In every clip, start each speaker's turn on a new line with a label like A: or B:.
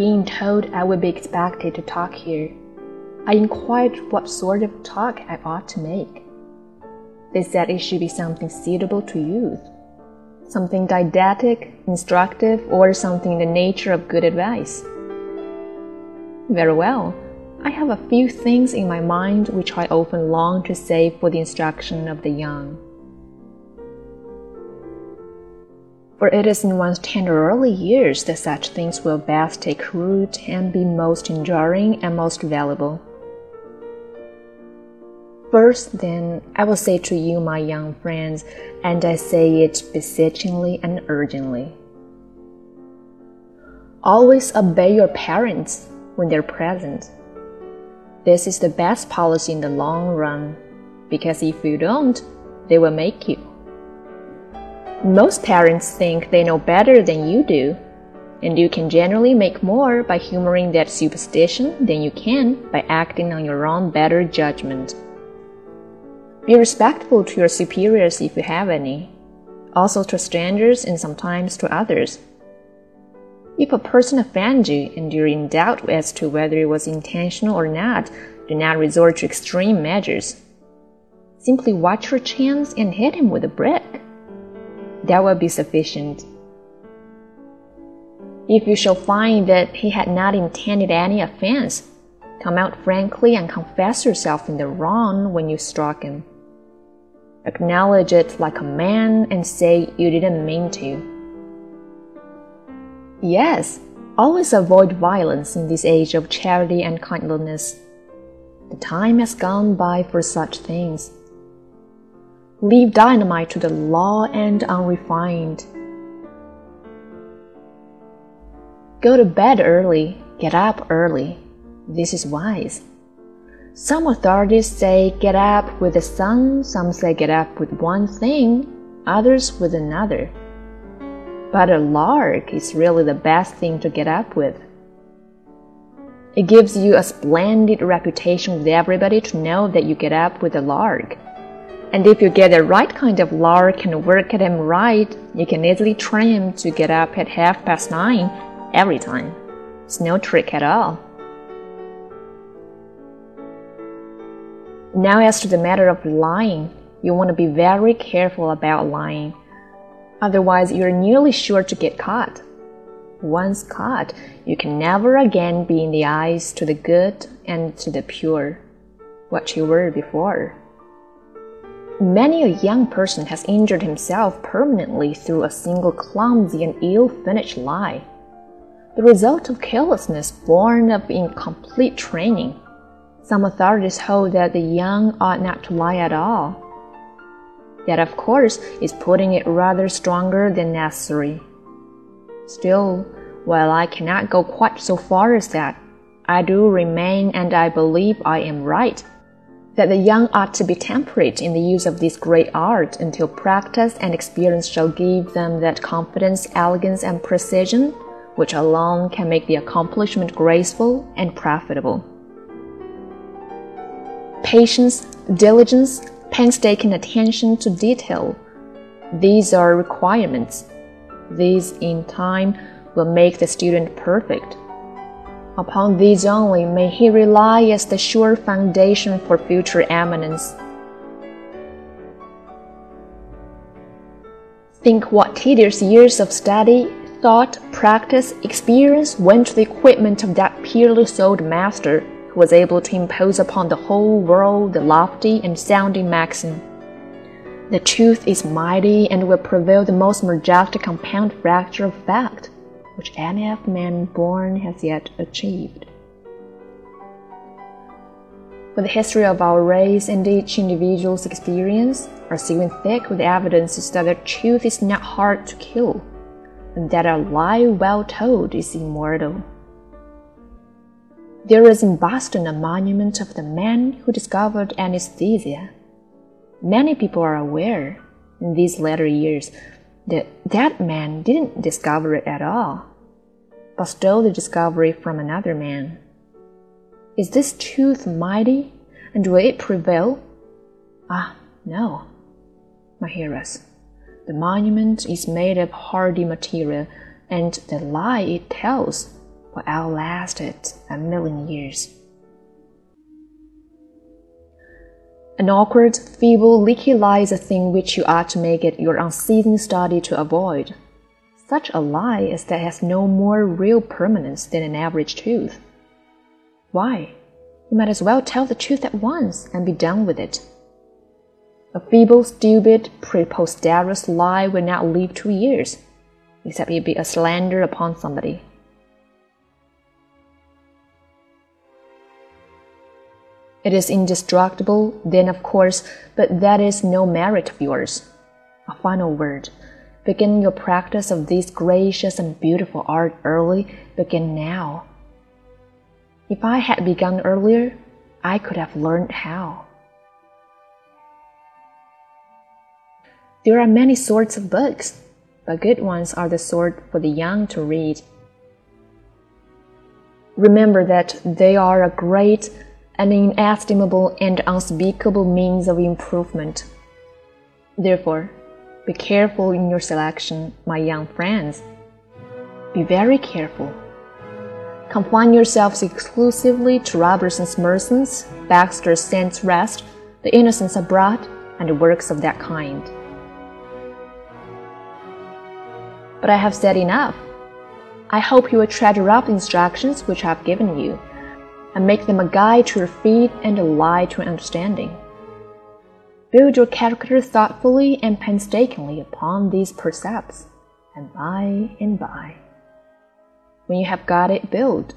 A: being told I would be expected to talk here, I inquired what sort of talk I ought to make. They said it should be something suitable to youth, something didactic, instructive, or something in the nature of good advice. Very well. I have a few things in my mind which I often long to say for the instruction of the young. For it is in one's tender early years that such things will best take root and be most enduring and most valuable. First, then, I will say to you, my young friends, and I say it beseechingly and urgently. Always obey your parents when they're present. This is the best policy in the long run, because if you don't, they will make you. Most parents think they know better than you do, and you can generally make more by humoring that superstition than you can by acting on your own better judgment. Be respectful to your superiors if you have any, also to strangers and sometimes to others. If a person offends you and you're in doubt as to whether it was intentional or not, do not resort to extreme measures. Simply watch your chance and hit him with a brick. That will be sufficient. If you shall find that he had not intended any offense, come out frankly and confess yourself in the wrong when you struck him. Acknowledge it like a man and say you didn't mean to. Yes, always avoid violence in this age of charity and kindliness. The time has gone by for such things. Leave dynamite to the law and unrefined. Go to bed early, get up early. This is wise. Some authorities say get up with the sun, some say get up with one thing, others with another. But a lark is really the best thing to get up with. It gives you a splendid reputation with everybody to know that you get up with a lark. And if you get the right kind of lark and work at him right, you can easily train him to get up at half past nine every time. It's no trick at all. Now, as to the matter of lying, you want to be very careful about lying. Otherwise, you're nearly sure to get caught. Once caught, you can never again be in the eyes to the good and to the pure, what you were before. Many a young person has injured himself permanently through a single clumsy and ill finished lie, the result of carelessness born of incomplete training. Some authorities hold that the young ought not to lie at all. That, of course, is putting it rather stronger than necessary. Still, while I cannot go quite so far as that, I do remain and I believe I am right that the young ought to be temperate in the use of this great art until practice and experience shall give them that confidence, elegance, and precision which alone can make the accomplishment graceful and profitable patience, diligence, painstaking attention to detail. These are requirements. These, in time, will make the student perfect. Upon these only may he rely as the sure foundation for future eminence. Think what tedious years of study, thought, practice, experience went to the equipment of that peerless old master who was able to impose upon the whole world the lofty and sounding maxim The truth is mighty and will prevail the most majestic compound fracture of fact which any of man born has yet achieved. For the history of our race and each individual's experience are sealed thick with evidences that the truth is not hard to kill, and that a lie well told is immortal. There is in Boston a monument of the man who discovered anesthesia. Many people are aware in these latter years that that man didn't discover it at all, but stole the discovery from another man. Is this truth mighty, and will it prevail? Ah, no, my hearers. The monument is made of hardy material, and the lie it tells will outlast it a million years. An awkward, feeble, leaky lie is a thing which you ought to make it your unceasing study to avoid. Such a lie as that has no more real permanence than an average tooth. Why? You might as well tell the truth at once and be done with it. A feeble, stupid, preposterous lie will not live two years, except it be a slander upon somebody. It is indestructible, then of course, but that is no merit of yours. A final word. Begin your practice of this gracious and beautiful art early, begin now. If I had begun earlier, I could have learned how. There are many sorts of books, but good ones are the sort for the young to read. Remember that they are a great an inestimable and unspeakable means of improvement. Therefore, be careful in your selection, my young friends. Be very careful. Confine yourselves exclusively to Robertson's Sermons, Baxter's Saints Rest, The Innocents Abroad, and the works of that kind. But I have said enough. I hope you will treasure up the instructions which I have given you and make them a guide to your feet and a light to your understanding. Build your character thoughtfully and painstakingly upon these precepts, and by and by, when you have got it built,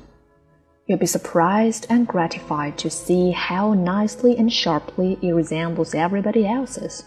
A: you'll be surprised and gratified to see how nicely and sharply it resembles everybody else's.